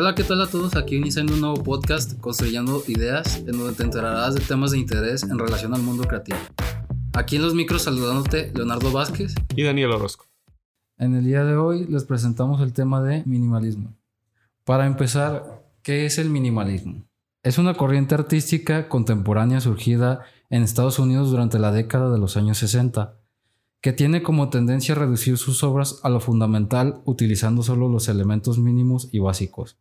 Hola, ¿qué tal a todos? Aquí iniciando un nuevo podcast, Construyendo Ideas, en donde te enterarás de temas de interés en relación al mundo creativo. Aquí en los micros saludándote Leonardo Vázquez y Daniel Orozco. En el día de hoy les presentamos el tema de minimalismo. Para empezar, ¿qué es el minimalismo? Es una corriente artística contemporánea surgida en Estados Unidos durante la década de los años 60, que tiene como tendencia a reducir sus obras a lo fundamental utilizando solo los elementos mínimos y básicos.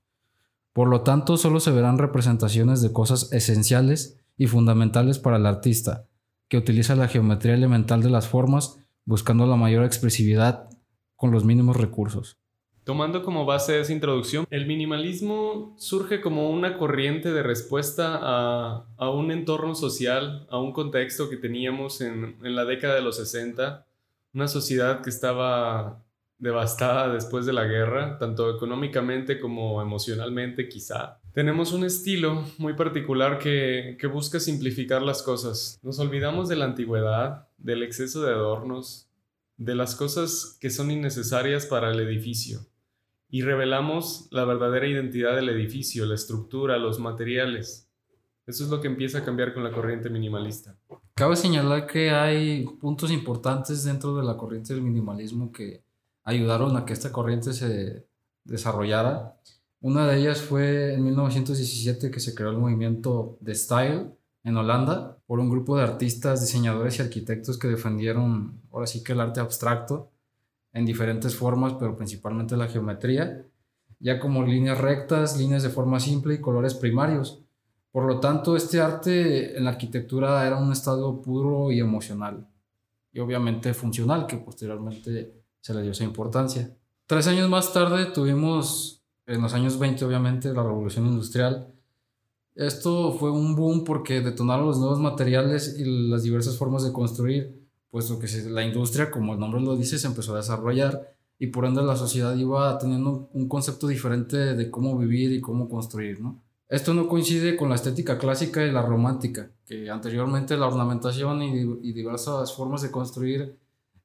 Por lo tanto, solo se verán representaciones de cosas esenciales y fundamentales para el artista, que utiliza la geometría elemental de las formas buscando la mayor expresividad con los mínimos recursos. Tomando como base esa introducción, el minimalismo surge como una corriente de respuesta a, un entorno social, a un contexto que teníamos en, la década de los 60, una sociedad que estaba devastada después de la guerra, tanto económicamente como emocionalmente quizá. Tenemos un estilo muy particular que, que, busca simplificar las cosas. Nos olvidamos de la antigüedad, del exceso de adornos, de las cosas que son innecesarias para el edificio y revelamos la verdadera identidad del edificio, la estructura, los materiales. Eso es lo que empieza a cambiar con la corriente minimalista. Cabe señalar que hay puntos importantes dentro de la corriente del minimalismo que ayudaron a que esta corriente se desarrollara. Una de ellas fue en 1917 que se creó el movimiento de Style en Holanda por un grupo de artistas, diseñadores y arquitectos que defendieron ahora sí que el arte abstracto en diferentes formas, pero principalmente la geometría, ya como líneas rectas, líneas de forma simple y colores primarios. Por lo tanto, este arte en la arquitectura era un estado puro y emocional, y obviamente funcional, que posteriormente se le dio esa importancia. Tres años más tarde tuvimos, en los años 20 obviamente, la revolución industrial. Esto fue un boom porque detonaron los nuevos materiales y las diversas formas de construir, puesto que la industria, como el nombre lo dice, se empezó a desarrollar y por ende la sociedad iba teniendo un concepto diferente de cómo vivir y cómo construir, ¿no? Esto no coincide con la estética clásica y la romántica, que anteriormente la ornamentación y, y diversas formas de construir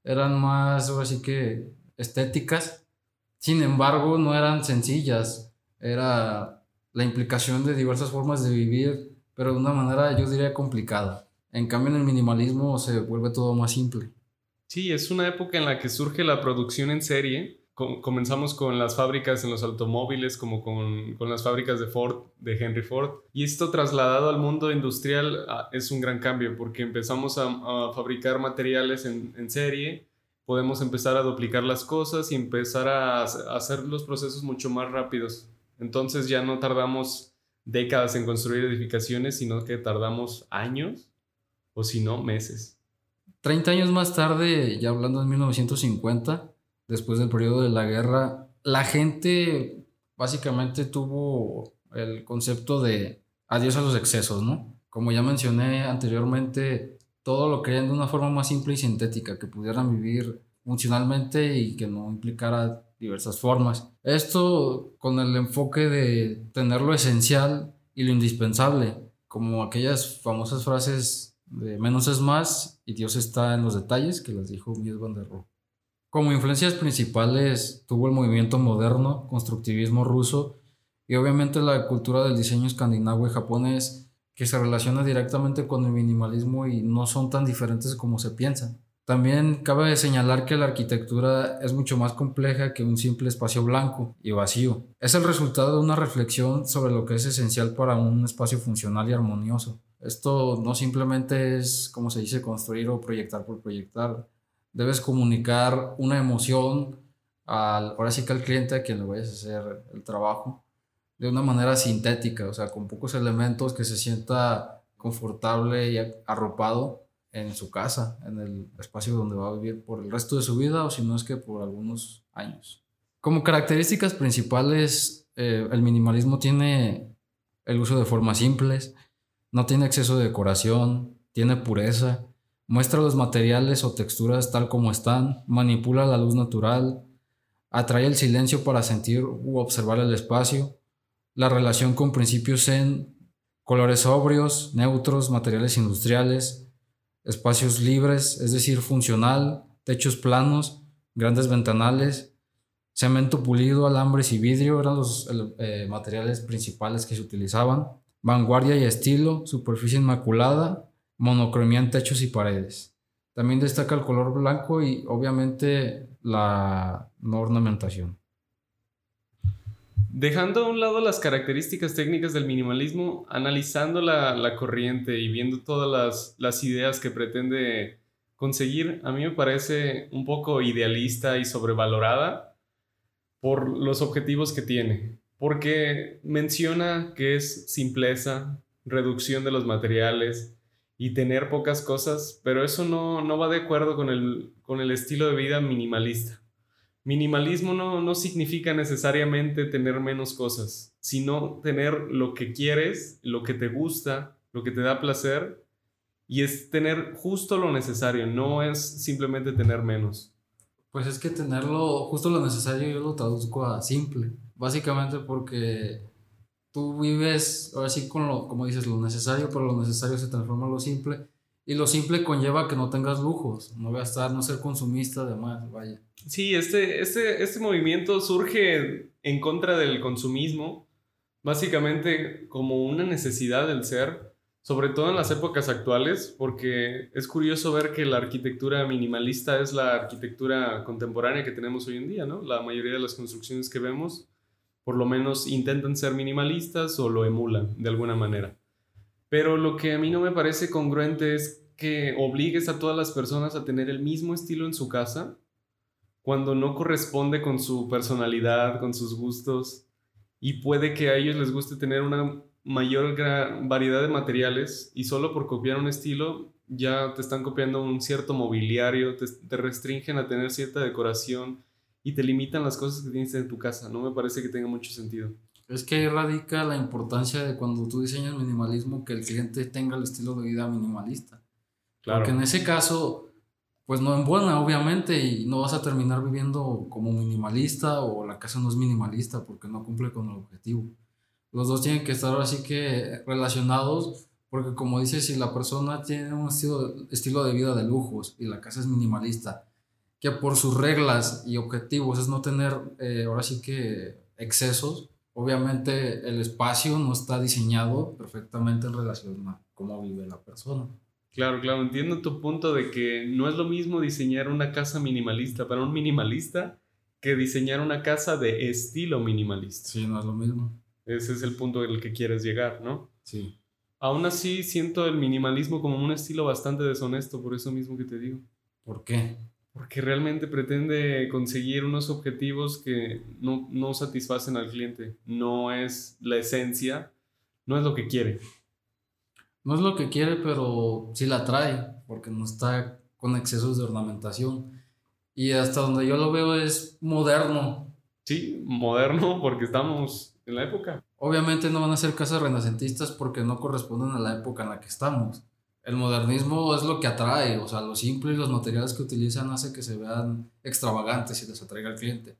eran más, así que, estéticas. Sin embargo, no eran sencillas. Era la implicación de diversas formas de vivir, pero de una manera, yo diría, complicada. En cambio, en el minimalismo se vuelve todo más simple. Sí, es una época en la que surge la producción en serie. Comenzamos con las fábricas en los automóviles, como con, con, las fábricas de Ford, de Henry Ford. Y esto trasladado al mundo industrial ah, es un gran cambio, porque empezamos a, a fabricar materiales en, en, serie, podemos empezar a duplicar las cosas y empezar a, a hacer los procesos mucho más rápidos. Entonces ya no tardamos décadas en construir edificaciones, sino que tardamos años o si no, meses. 30 años más tarde, ya hablando en 1950, después del periodo de la guerra, la gente básicamente tuvo el concepto de adiós a los excesos, ¿no? Como ya mencioné anteriormente, todo lo querían de una forma más simple y sintética, que pudieran vivir funcionalmente y que no implicara diversas formas. Esto con el enfoque de tener lo esencial y lo indispensable, como aquellas famosas frases de menos es más y Dios está en los detalles, que las dijo Mies van der Rohe. Como influencias principales tuvo el movimiento moderno, constructivismo ruso y obviamente la cultura del diseño escandinavo y japonés que se relaciona directamente con el minimalismo y no son tan diferentes como se piensa. También cabe señalar que la arquitectura es mucho más compleja que un simple espacio blanco y vacío. Es el resultado de una reflexión sobre lo que es esencial para un espacio funcional y armonioso. Esto no simplemente es, como se dice, construir o proyectar por proyectar. Debes comunicar una emoción al, ahora sí que al cliente a quien le vayas a hacer el trabajo de una manera sintética, o sea, con pocos elementos que se sienta confortable y arropado en su casa, en el espacio donde va a vivir por el resto de su vida o si no es que por algunos años. Como características principales, eh, el minimalismo tiene el uso de formas simples, no tiene exceso de decoración, tiene pureza, muestra los materiales o texturas tal como están, manipula la luz natural, atrae el silencio para sentir u observar el espacio, la relación con principios en colores sobrios, neutros, materiales industriales, espacios libres, es decir, funcional, techos planos, grandes ventanales, Cemento pulido, alambres y vidrio eran los eh, materiales principales que se utilizaban. Vanguardia y estilo, superficie inmaculada, monocromía en techos y paredes. También destaca el color blanco y obviamente la no ornamentación. Dejando a un lado las características técnicas del minimalismo, analizando la, corriente y viendo todas las, las, ideas que pretende conseguir, a mí me parece un poco idealista y sobrevalorada por los objetivos que tiene. Porque menciona que es simpleza, reducción de los materiales y tener pocas cosas, pero eso no, no va de acuerdo con el, con el estilo de vida minimalista. Minimalismo no, significa necesariamente tener menos cosas, sino tener lo que quieres, lo que te gusta, lo que te da placer, y es tener justo lo necesario, no es simplemente tener menos. Pues es que tenerlo justo lo necesario yo lo traduzco a simple, básicamente porque tú vives ahora sí con lo, como dices, lo necesario, pero lo necesario se transforma en lo simple y lo simple conlleva que no tengas lujos, no gastar, no ser consumista, además, vaya. Sí, este, este, este movimiento surge en contra del consumismo, básicamente como una necesidad del ser, sobre todo en las épocas actuales, porque es curioso ver que la arquitectura minimalista es la arquitectura contemporánea que tenemos hoy en día, ¿no? La mayoría de las construcciones que vemos, por lo menos intentan ser minimalistas o lo emulan de alguna manera. Pero lo que a mí no me parece congruente es que obligues a todas las personas a tener el mismo estilo en su casa cuando no corresponde con su personalidad, con sus gustos. Y puede que a ellos les guste tener una mayor variedad de materiales y solo por copiar un estilo ya te están copiando un cierto mobiliario, te, te restringen a tener cierta decoración y te limitan las cosas que tienes en tu casa. No me parece que tenga mucho sentido. Es que ahí radica la importancia de cuando tú diseñas minimalismo que el cliente tenga el estilo de vida minimalista. Claro. Porque en ese caso, pues no en buena, obviamente, y no vas a terminar viviendo como minimalista o la casa no es minimalista porque no cumple con el objetivo. Los dos tienen que estar así que relacionados porque como dices, si la persona tiene un estilo, estilo de vida de lujos y la casa es minimalista, que por sus reglas y objetivos es no tener eh, ahora sí que excesos, obviamente el espacio no está diseñado perfectamente en relación a cómo vive la persona. Claro, claro, entiendo tu punto de que no es lo mismo diseñar una casa minimalista para un minimalista que diseñar una casa de estilo minimalista. Sí, no es lo mismo. Ese es el punto al que quieres llegar, ¿no? Sí. Aún así, siento el minimalismo como un estilo bastante deshonesto, por eso mismo que te digo. ¿Por qué? Porque realmente pretende conseguir unos objetivos que no, no, satisfacen al cliente. No es la esencia, no es lo que quiere. No es lo que quiere, pero sí la trae, porque no está con excesos de ornamentación. Y hasta donde yo lo veo es moderno. Sí, moderno porque estamos en la época. Obviamente no van a ser casas renacentistas porque no corresponden a la época en la que estamos el modernismo es lo que atrae, o sea, lo simple y los materiales que utilizan hace que se vean extravagantes y les atraiga al cliente.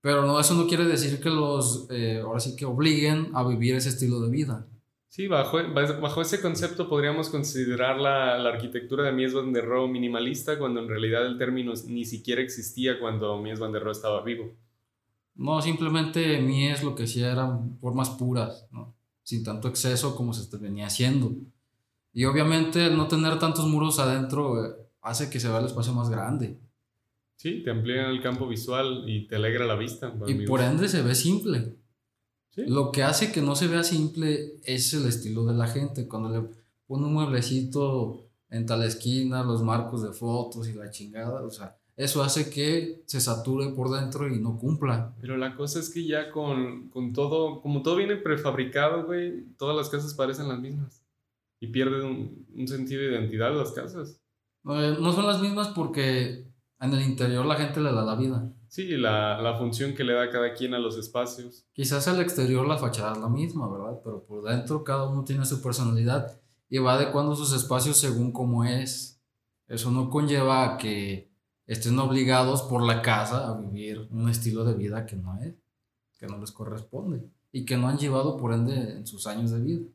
Pero no, eso no quiere decir que los, eh, ahora sí que obliguen a vivir ese estilo de vida. Sí, bajo, bajo ese concepto podríamos considerar la, la arquitectura de Mies van der Rohe minimalista cuando en realidad el término ni siquiera existía cuando Mies van der Rohe estaba vivo. No, simplemente Mies lo que hacía eran formas puras, ¿no? sin tanto exceso como se venía haciendo. Y obviamente no tener tantos muros adentro eh, hace que se vea el espacio más grande. Sí, te amplía el campo visual y te alegra la vista. Y por ende se ve simple. Lo que hace que no se vea simple es el estilo de la gente. Cuando le pone un mueblecito en tal esquina, los marcos de fotos y la chingada, o sea, eso hace que se sature por dentro y no cumpla. Pero la cosa es que ya con, con todo, como todo viene prefabricado, güey, todas las casas parecen las mismas y pierden un, sentido de identidad las casas. No, son las mismas porque en el interior la gente le da la vida. Sí, la, la, función que le da cada quien a los espacios. Quizás al exterior la fachada es la misma, ¿verdad? Pero por dentro cada uno tiene su personalidad y va adecuando sus espacios según cómo es. Eso no conlleva a que estén obligados por la casa a vivir un estilo de vida que no es, que no les corresponde y que no han llevado por ende en sus años de vida.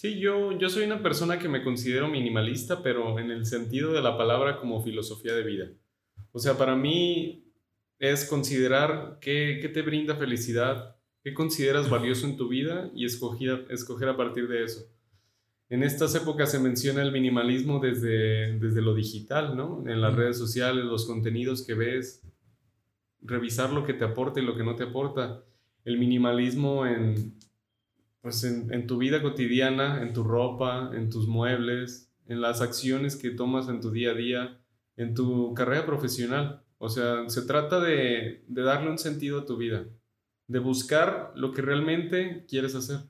Sí, yo, yo soy una persona que me considero minimalista, pero en el sentido de la palabra como filosofía de vida. O sea, para mí es considerar qué, qué te brinda felicidad, qué consideras valioso en tu vida y escoger, escoger a partir de eso. En estas épocas se menciona el minimalismo desde, desde lo digital, ¿no? En las redes sociales, los contenidos que ves, revisar lo que te aporta y lo que no te aporta. El minimalismo en, pues en, en, tu vida cotidiana, en tu ropa, en tus muebles, en las acciones que tomas en tu día a día, en tu carrera profesional. O sea, se trata de, de darle un sentido a tu vida, de buscar lo que realmente quieres hacer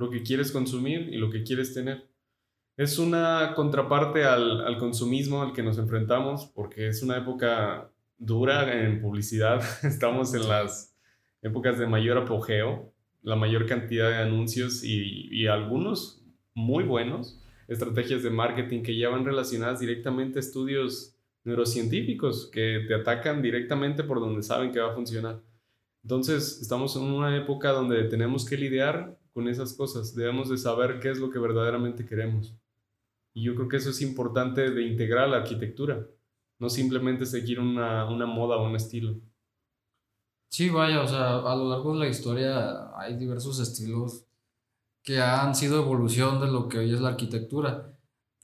lo que quieres consumir y lo que quieres tener. Es una contraparte al, al consumismo al que nos enfrentamos porque es una época dura en publicidad. Estamos en las épocas de mayor apogeo, la mayor cantidad de anuncios y, algunos muy buenos, estrategias de marketing que ya van relacionadas directamente a estudios neurocientíficos que te atacan directamente por donde saben que va a funcionar. Entonces, estamos en una época donde tenemos que lidiar con esas cosas. Debemos de saber qué es lo que verdaderamente queremos. Y yo creo que eso es importante de integrar la arquitectura, no simplemente seguir una, una moda o un estilo. Sí, vaya, o sea, a lo largo de la historia hay diversos estilos que han sido evolución de lo que hoy es la arquitectura.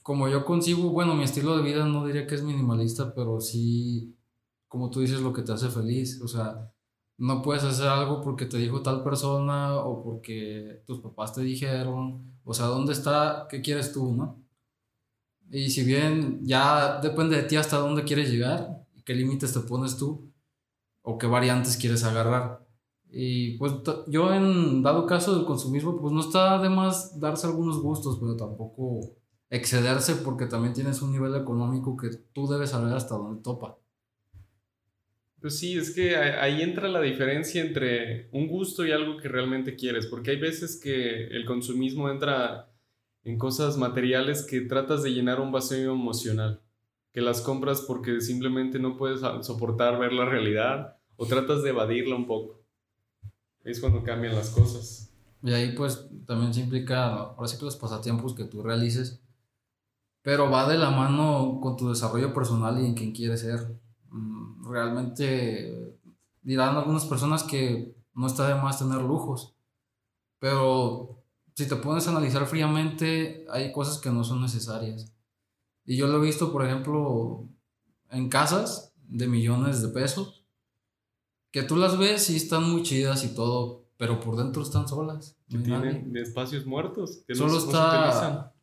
Como yo concibo, bueno, mi estilo de vida no diría que es minimalista, pero sí, como tú dices, lo que te hace feliz. O sea, no puedes hacer algo porque te dijo tal persona o porque tus papás te dijeron. O sea, ¿dónde está? ¿Qué quieres tú, no? Y si bien ya depende de ti hasta dónde quieres llegar, qué límites te pones tú o qué variantes quieres agarrar. Y pues yo en dado caso del consumismo, pues no está de más darse algunos gustos, pero tampoco excederse porque también tienes un nivel económico que tú debes saber hasta dónde topa. Pues sí, es que ahí entra la diferencia entre un gusto y algo que realmente quieres, porque hay veces que el consumismo entra en cosas materiales que tratas de llenar un vacío emocional, que las compras porque simplemente no puedes soportar ver la realidad o tratas de evadirla un poco. Es cuando cambian las cosas. Y ahí pues también se implica, ahora sí que los pasatiempos que tú realices, pero va de la mano con tu desarrollo personal y en quién quieres ser Mm, realmente dirán algunas personas que no está de más tener lujos, pero si te pones a analizar fríamente, hay cosas que no son necesarias. Y yo lo he visto, por ejemplo, en casas de millones de pesos, que tú las ves y están muy chidas y todo, pero por dentro están solas. tienen espacios muertos. Que Solo está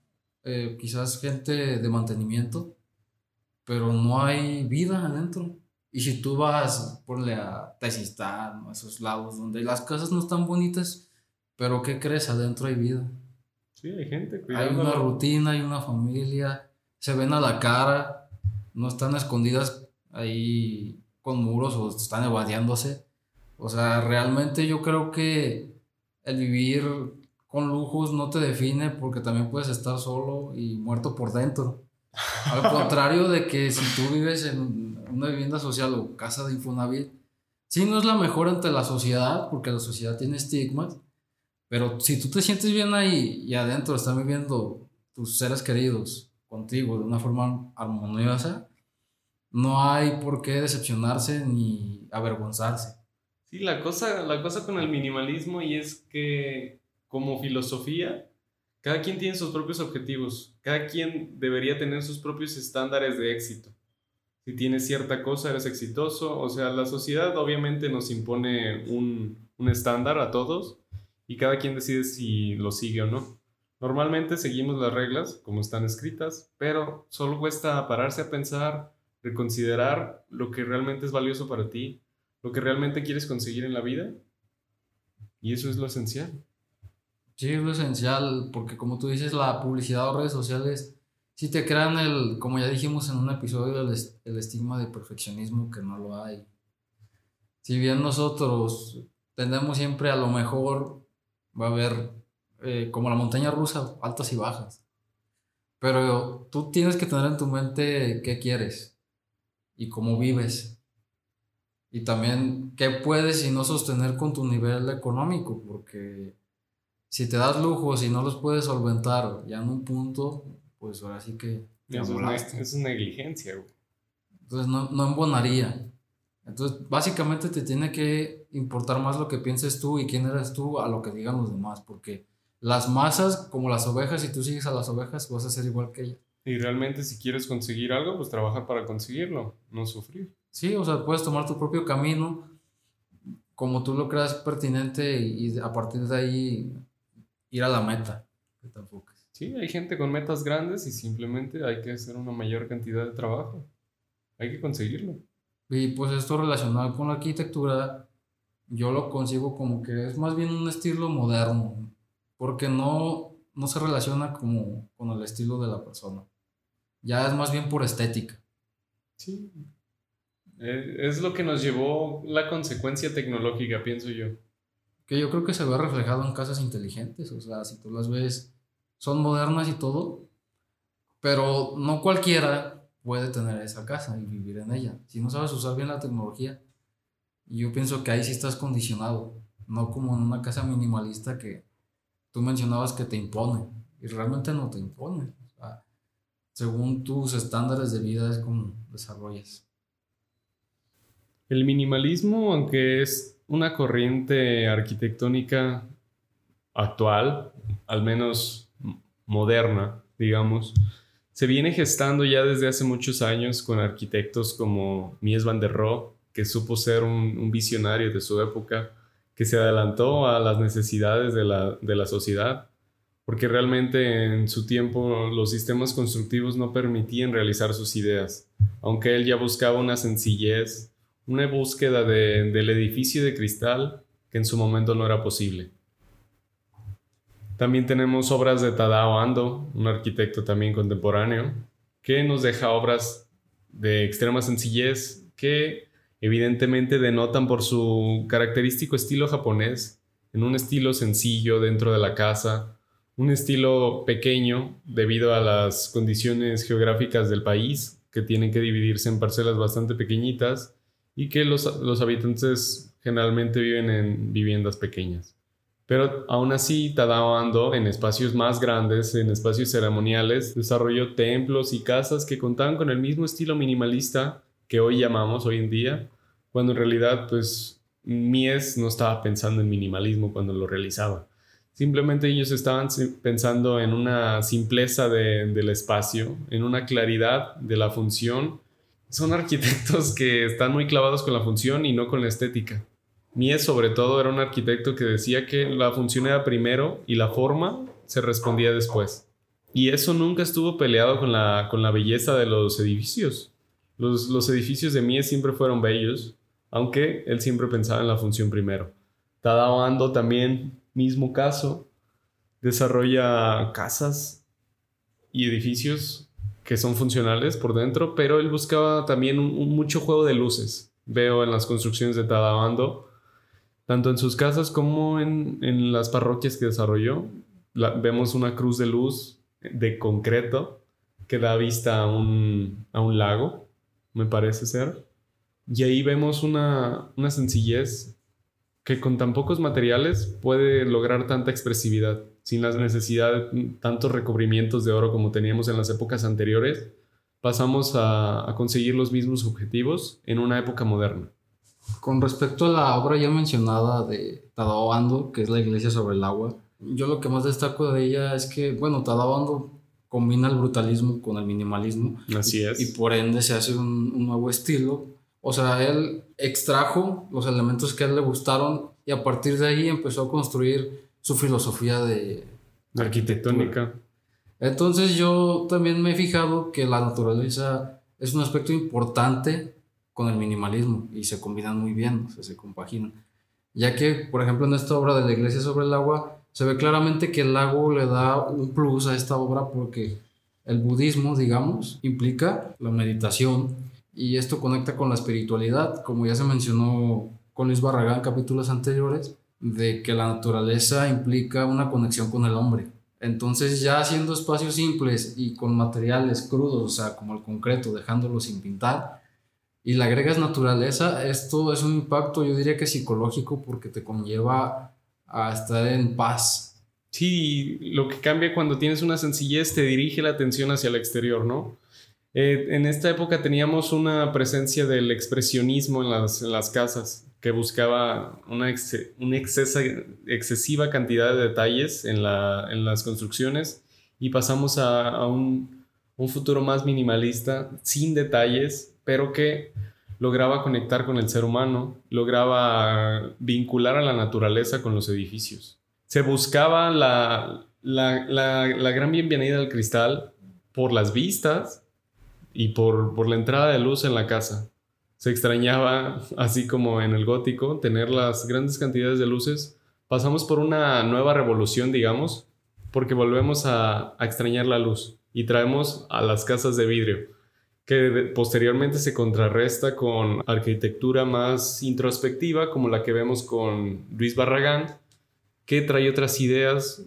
eh, quizás gente de mantenimiento pero no hay vida adentro. Y si tú vas, ponle a Tezistán o a esos lados donde las casas no están bonitas, pero ¿qué crees? Adentro hay vida. Sí, hay gente. Hay una rutina, hay una familia, se ven a la cara, no están escondidas ahí con muros o están evadiéndose. O sea, realmente yo creo que el vivir con lujos no te define porque también puedes estar solo y muerto por dentro. Al contrario de que si tú vives en una vivienda social o casa de Infonavit, sí no es la mejor ante la sociedad, porque la sociedad tiene estigmas, pero si tú te sientes bien ahí y adentro están viviendo tus seres queridos contigo de una forma armoniosa, no hay por qué decepcionarse ni avergonzarse. Sí, la cosa, la cosa con el minimalismo y es que como filosofía cada quien tiene sus propios objetivos, cada quien debería tener sus propios estándares de éxito. Si tienes cierta cosa, eres exitoso. O sea, la sociedad obviamente nos impone un, un estándar a todos y cada quien decide si lo sigue o no. Normalmente seguimos las reglas como están escritas, pero solo cuesta pararse a pensar, reconsiderar lo que realmente es valioso para ti, lo que realmente quieres conseguir en la vida. Y eso es lo esencial. Sí, es lo esencial, porque como tú dices, la publicidad o redes sociales sí te crean el, como ya dijimos en un episodio, el, estigma de perfeccionismo que no lo hay. Si bien nosotros tendemos siempre a lo mejor, va a haber eh, como la montaña rusa, altas y bajas. Pero tú tienes que tener en tu mente qué quieres y cómo vives. Y también qué puedes y no sostener con tu nivel económico, porque si te das lujos y no los puedes solventar ya en un punto, pues ahora sí que Eso es, es, negligencia, güey. Entonces no, no embonaría. Entonces, básicamente te tiene que importar más lo que pienses tú y quién eres tú a lo que digan los demás, porque las masas, como las ovejas, si tú sigues a las ovejas, vas a ser igual que ellas. Y realmente si quieres conseguir algo, pues trabaja para conseguirlo, no sufrir. Sí, o sea, puedes tomar tu propio camino como tú lo creas pertinente y, a partir de ahí ir a la meta que te Sí, hay gente con metas grandes y simplemente hay que hacer una mayor cantidad de trabajo. Hay que conseguirlo. Y pues esto relacionado con la arquitectura, yo lo consigo como que es más bien un estilo moderno, porque no, no se relaciona como con el estilo de la persona. Ya es más bien por estética. Sí. Eh, es lo que nos llevó la consecuencia tecnológica, pienso yo. Que yo creo que se ve reflejado en casas inteligentes, o sea, si tú las ves, son modernas y todo, pero no cualquiera puede tener esa casa y vivir en ella. Si no sabes usar bien la tecnología, yo pienso que ahí sí estás condicionado, no como en una casa minimalista que tú mencionabas que te impone, y realmente no te impone. Según tus estándares de vida es como desarrollas. El minimalismo, aunque es una corriente arquitectónica actual, al menos moderna, digamos, se viene gestando ya desde hace muchos años con arquitectos como Mies van der Rohe, que supo ser un, visionario de su época, que se adelantó a las necesidades de la, de la sociedad, porque realmente en su tiempo los sistemas constructivos no permitían realizar sus ideas, aunque él ya buscaba una sencillez, una búsqueda de, del edificio de cristal que en su momento no era posible. También tenemos obras de Tadao Ando, un arquitecto también contemporáneo, que nos deja obras de extrema sencillez que evidentemente denotan por su característico estilo japonés, en un estilo sencillo dentro de la casa, un estilo pequeño debido a las condiciones geográficas del país, que tienen que dividirse en parcelas bastante pequeñitas y que los, los habitantes generalmente viven en viviendas pequeñas. Pero aún así, Tadao Ando, en espacios más grandes, en espacios ceremoniales, desarrolló templos y casas que contaban con el mismo estilo minimalista que hoy llamamos hoy en día, cuando en realidad, pues, Mies no estaba pensando en minimalismo cuando lo realizaba. Simplemente ellos estaban pensando en una simpleza del espacio, en una claridad de la función. Son arquitectos que están muy clavados con la función y no con la estética. Mies sobre todo era un arquitecto que decía que la función era primero y la forma se respondía después. Y eso nunca estuvo peleado con la, con la belleza de los edificios. Los, los edificios de Mies siempre fueron bellos, aunque él siempre pensaba en la función primero. Tadao Ando también, mismo caso, desarrolla casas y edificios que son funcionales por dentro, pero él buscaba también mucho juego de luces. Veo en las construcciones de Tadao Ando tanto en sus casas como en, en las parroquias que desarrolló. vemos una cruz de luz de concreto que da vista a un, a un lago, me parece ser. Y ahí vemos una, una sencillez que con tan pocos materiales puede lograr tanta expresividad, sin la necesidad de tantos recubrimientos de oro como teníamos en las épocas anteriores, pasamos a, a conseguir los mismos objetivos en una época moderna. Con respecto a la obra ya mencionada de Tadao Ando, que es la iglesia sobre el agua, yo lo que más destaco de ella es que, bueno, Tadao Ando combina el brutalismo con el minimalismo. Así y, es. Y por ende se hace un, nuevo estilo. O sea, él extrajo los elementos que a él le gustaron y a partir de ahí empezó a construir su filosofía de arquitectónica. Entonces yo también me he fijado que la naturaleza es un aspecto importante con el minimalismo y se combinan muy bien, o sea, se compaginan. Ya que, por ejemplo, en esta obra de la iglesia sobre el agua, se ve claramente que el lago le da un plus a esta obra porque el budismo, digamos, implica la meditación y esto conecta con la espiritualidad, como ya se mencionó con Luis Barragán en capítulos anteriores, de que la naturaleza implica una conexión con el hombre. Entonces ya haciendo espacios simples y con materiales crudos, o sea, como el concreto, dejándolo sin pintar, y le agregas naturaleza, esto es un impacto, yo diría que psicológico, porque te conlleva a estar en paz. Sí, lo que cambia cuando tienes una sencillez te dirige la atención hacia el exterior, ¿no? Eh, en esta época teníamos una presencia del expresionismo en las, las casas, que buscaba una, una excesiva cantidad de detalles en, la, en las construcciones y pasamos a, a un, un futuro más minimalista, sin detalles, pero que lograba conectar con el ser humano, lograba vincular a la naturaleza con los edificios. Se buscaba la, la, la, gran bienvenida al cristal por las vistas y por, por la entrada de luz en la casa. Se extrañaba, así como en el gótico, tener las grandes cantidades de luces. Pasamos por una nueva revolución, digamos, porque volvemos a, extrañar la luz y traemos a las casas de vidrio que posteriormente se contrarresta con arquitectura más introspectiva, como la que vemos con Luis Barragán, que trae otras ideas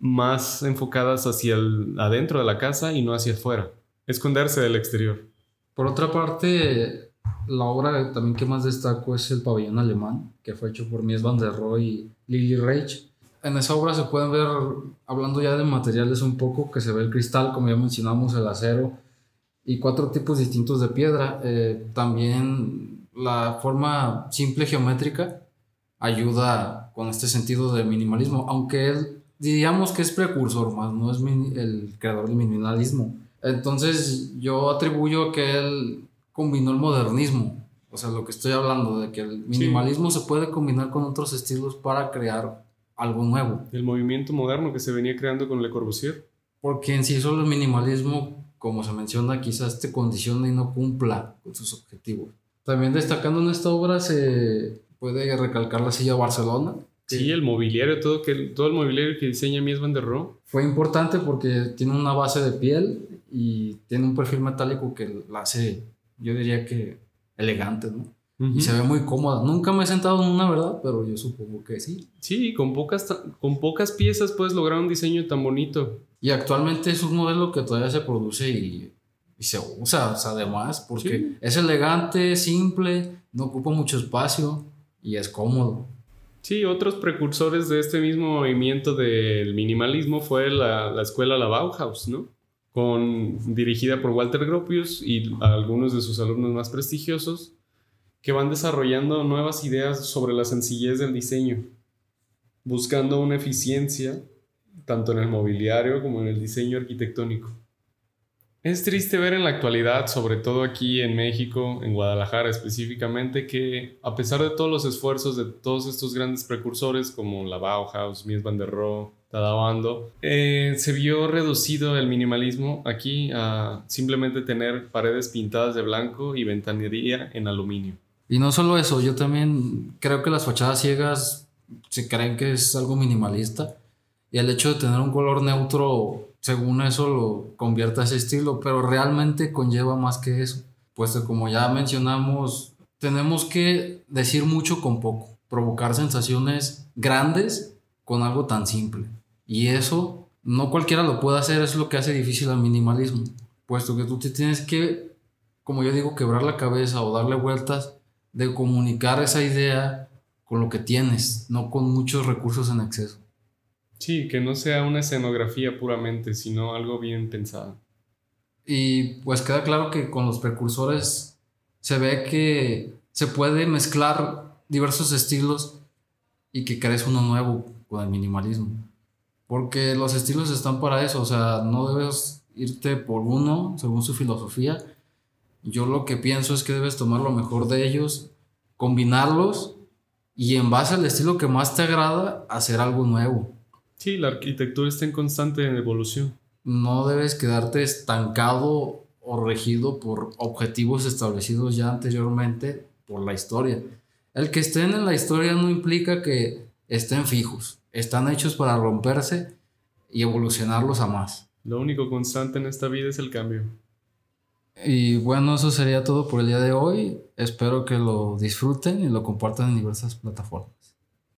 más enfocadas hacia el, adentro de la casa y no hacia afuera, esconderse del exterior. Por otra parte, la obra también que más destaco es el pabellón alemán, que fue hecho por Mies van der Rohe y Lily Reich. En esa obra se pueden ver, hablando ya de materiales un poco, que se ve el cristal, como ya mencionamos, el acero, y cuatro tipos distintos de piedra. Eh, también la forma simple geométrica ayuda con este sentido de minimalismo, aunque diríamos que es precursor más, no es el creador del minimalismo. Entonces yo atribuyo que él combinó el modernismo, o sea, lo que estoy hablando, de que el minimalismo se puede combinar con otros estilos para crear algo nuevo. El movimiento moderno que se venía creando con Le Corbusier. Porque en sí solo el minimalismo como se menciona, quizás te condiciona y no cumpla con sus objetivos. También destacando en esta obra se puede recalcar la silla Barcelona. Sí, el mobiliario, todo, que, todo el mobiliario que diseña Mies van der Rohe. Fue importante porque tiene una base de piel y tiene un perfil metálico que la hace, yo diría que elegante, ¿no? Y se ve muy cómoda. Nunca me he sentado en una, ¿verdad? Pero yo supongo que sí. Sí, con pocas, con pocas piezas puedes lograr un diseño tan bonito. Y actualmente es un modelo que todavía se produce y, se usa, o sea, además, porque es elegante, simple, no ocupa mucho espacio y es cómodo. Sí, otros precursores de este mismo movimiento del minimalismo fue la, la escuela La Bauhaus, ¿no? Con, dirigida por Walter Gropius y algunos de sus alumnos más prestigiosos, que van desarrollando nuevas ideas sobre la sencillez del diseño, buscando una eficiencia tanto en el mobiliario como en el diseño arquitectónico. Es triste ver en la actualidad, sobre todo aquí en México, en Guadalajara específicamente, que a pesar de todos los esfuerzos de todos estos grandes precursores como la Bauhaus, Mies van der Rohe, Tadabando, eh, se vio reducido el minimalismo aquí a simplemente tener paredes pintadas de blanco y ventanería en aluminio. Y no solo eso, yo también creo que las fachadas ciegas se creen que es algo minimalista y el hecho de tener un color neutro, según eso, lo convierte a ese estilo, pero realmente conlleva más que eso. Pues como ya mencionamos, tenemos que decir mucho con poco, provocar sensaciones grandes con algo tan simple. Y eso no cualquiera lo puede hacer, es lo que hace difícil al minimalismo, puesto que tú te tienes que, como yo digo, quebrar la cabeza o darle vueltas de comunicar esa idea con lo que tienes, no con muchos recursos en exceso. Sí, que no sea una escenografía puramente, sino algo bien pensado. Y pues queda claro que con los precursores se ve que se puede mezclar diversos estilos y que crees uno nuevo con el minimalismo. Porque los estilos están para eso, o sea, no debes irte por uno según su filosofía. Yo lo que pienso es que debes tomar lo mejor de ellos, combinarlos y en base al estilo que más te agrada, hacer algo nuevo. Sí, la arquitectura está en constante evolución. No debes quedarte estancado o regido por objetivos establecidos ya anteriormente por la historia. El que estén en la historia no implica que estén fijos. Están hechos para romperse y evolucionarlos a más. Lo único constante en esta vida es el cambio. Y bueno, eso sería todo por el día de hoy. Espero que lo disfruten y lo compartan en diversas plataformas.